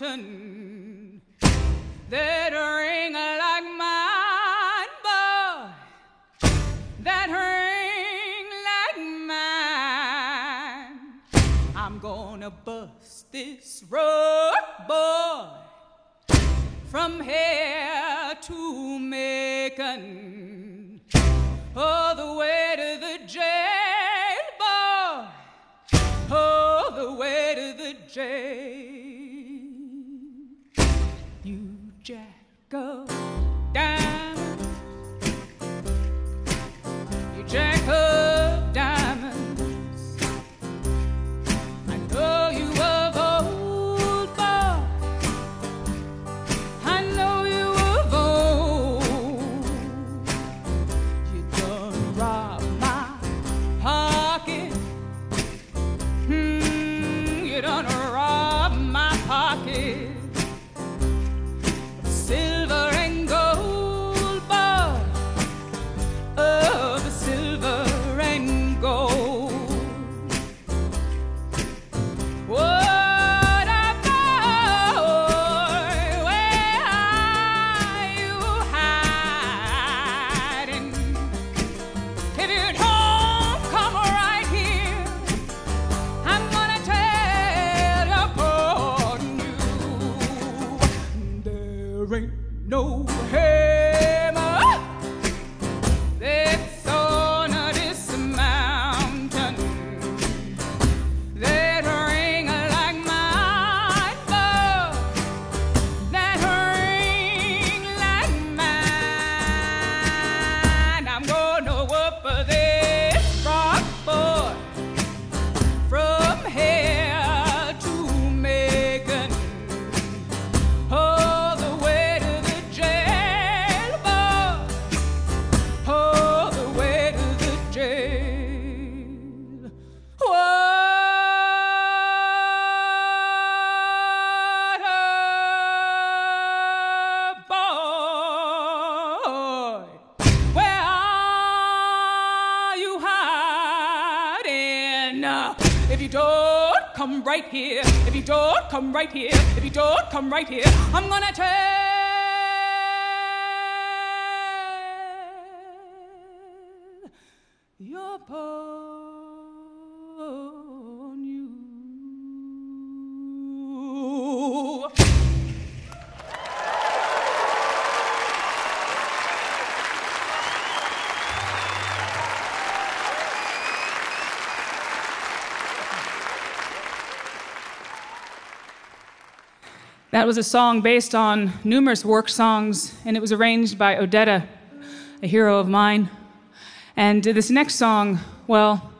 mountain that ring like mine, boy. That ring like mine. I'm gonna bust this road, boy, from here to Macon, all the way to the jail, boy, all the way to the jail. Right here, if you don't come right here, if you don't come right here, I'm gonna tell your upon That was a song based on numerous work songs, and it was arranged by Odetta, a hero of mine. And this next song, well,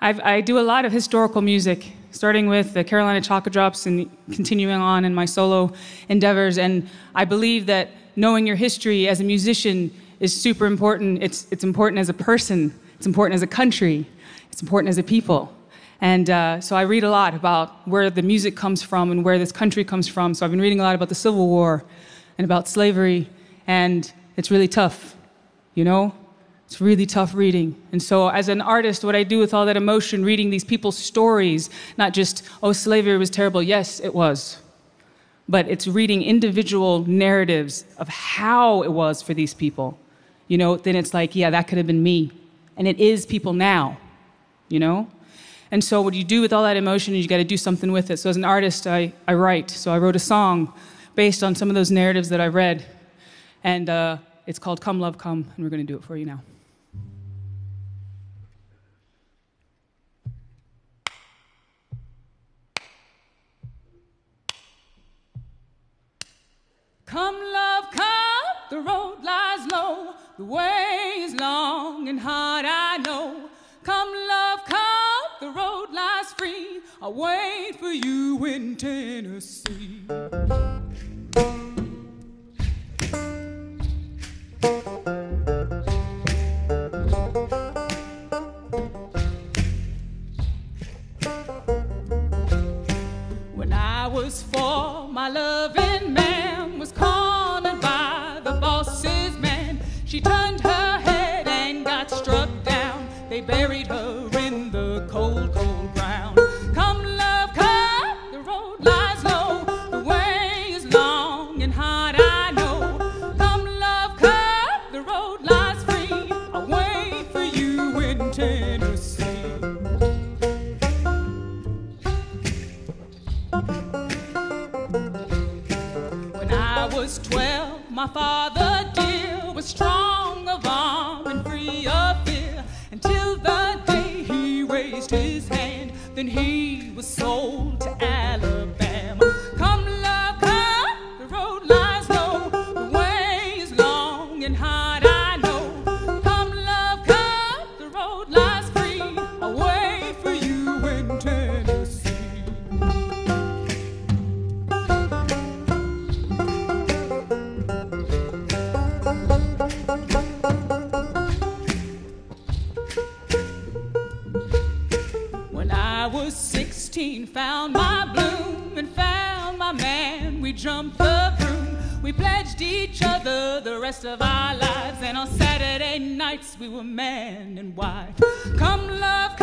I've, I do a lot of historical music, starting with the Carolina Chocolate Drops and continuing on in my solo endeavors. And I believe that knowing your history as a musician is super important. It's, it's important as a person, it's important as a country, it's important as a people. And uh, so I read a lot about where the music comes from and where this country comes from. So I've been reading a lot about the Civil War and about slavery, and it's really tough, you know? It's really tough reading. And so, as an artist, what I do with all that emotion, reading these people's stories, not just, oh, slavery was terrible. Yes, it was. But it's reading individual narratives of how it was for these people. You know, then it's like, yeah, that could have been me. And it is people now, you know? And so, what you do with all that emotion is you got to do something with it. So, as an artist, I, I write. So, I wrote a song based on some of those narratives that I read. And uh, it's called Come, Love, Come. And we're going to do it for you now. Come, love, come, the road lies low, the way is long and hard, I I wait for you in Tennessee. When I was four, my love. When I was twelve, my father dear was strong of arm and free of fear until the day he raised his hand. Then he was sold to Alabama. We pledged each other the rest of our lives. And on Saturday nights, we were man and wife. Come, love,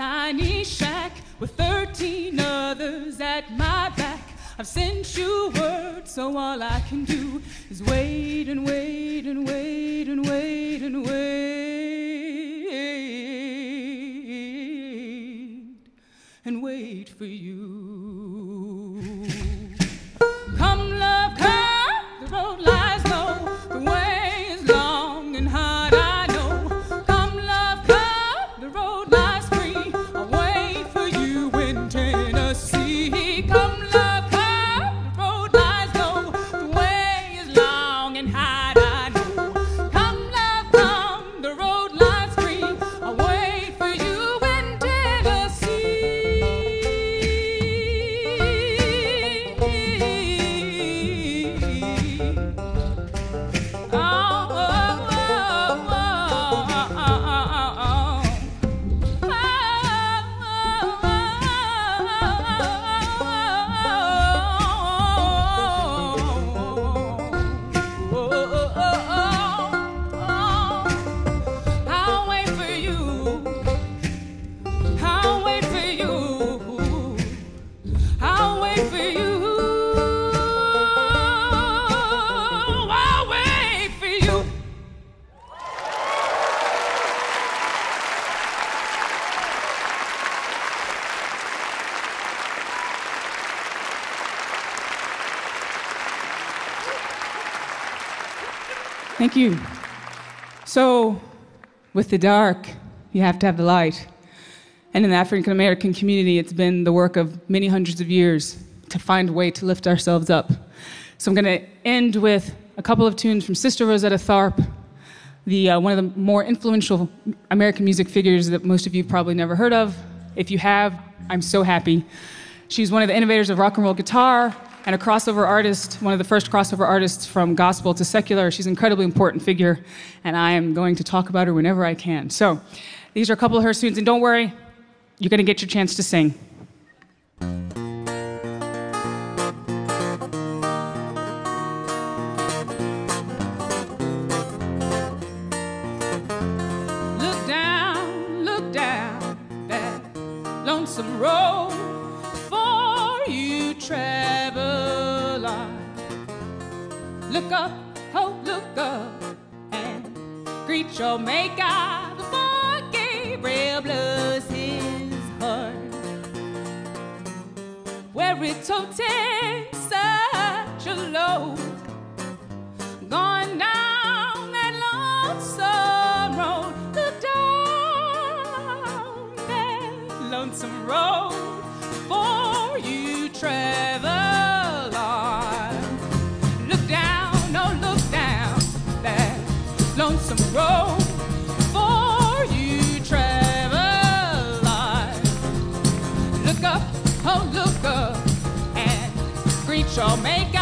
tiny shack with 13 others at my back. I've sent you word, so all I can do is wait and wait and wait and wait and wait and wait for you. Thank you. So, with the dark, you have to have the light. And in the African American community, it's been the work of many hundreds of years to find a way to lift ourselves up. So, I'm going to end with a couple of tunes from Sister Rosetta Tharpe, the, uh, one of the more influential American music figures that most of you probably never heard of. If you have, I'm so happy. She's one of the innovators of rock and roll guitar and a crossover artist, one of the first crossover artists from gospel to secular. She's an incredibly important figure, and I am going to talk about her whenever I can. So, these are a couple of her tunes, and don't worry, you're going to get your chance to sing. Look down, look down that lonesome road for you travel star. Look up, oh, look up, and greet your maker before Gabriel blows his horn. Where it takes such a load, gone down that lonesome road, look down that lonesome road. Make up.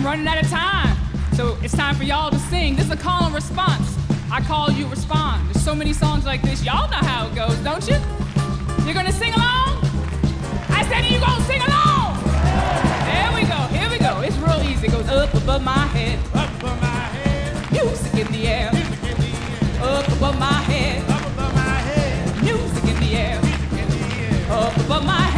I'm running out of time. So it's time for y'all to sing. This is a call and response. I call, you respond. There's so many songs like this. Y'all know how it goes, don't you? You're gonna sing along? I said you gonna sing along. There we go, here we go. It's real easy. It goes up above my head. Up above my head. Music in the air. Music in the air. Up above my head. Up above my head. Music in the air. Music in the air. Up above my head.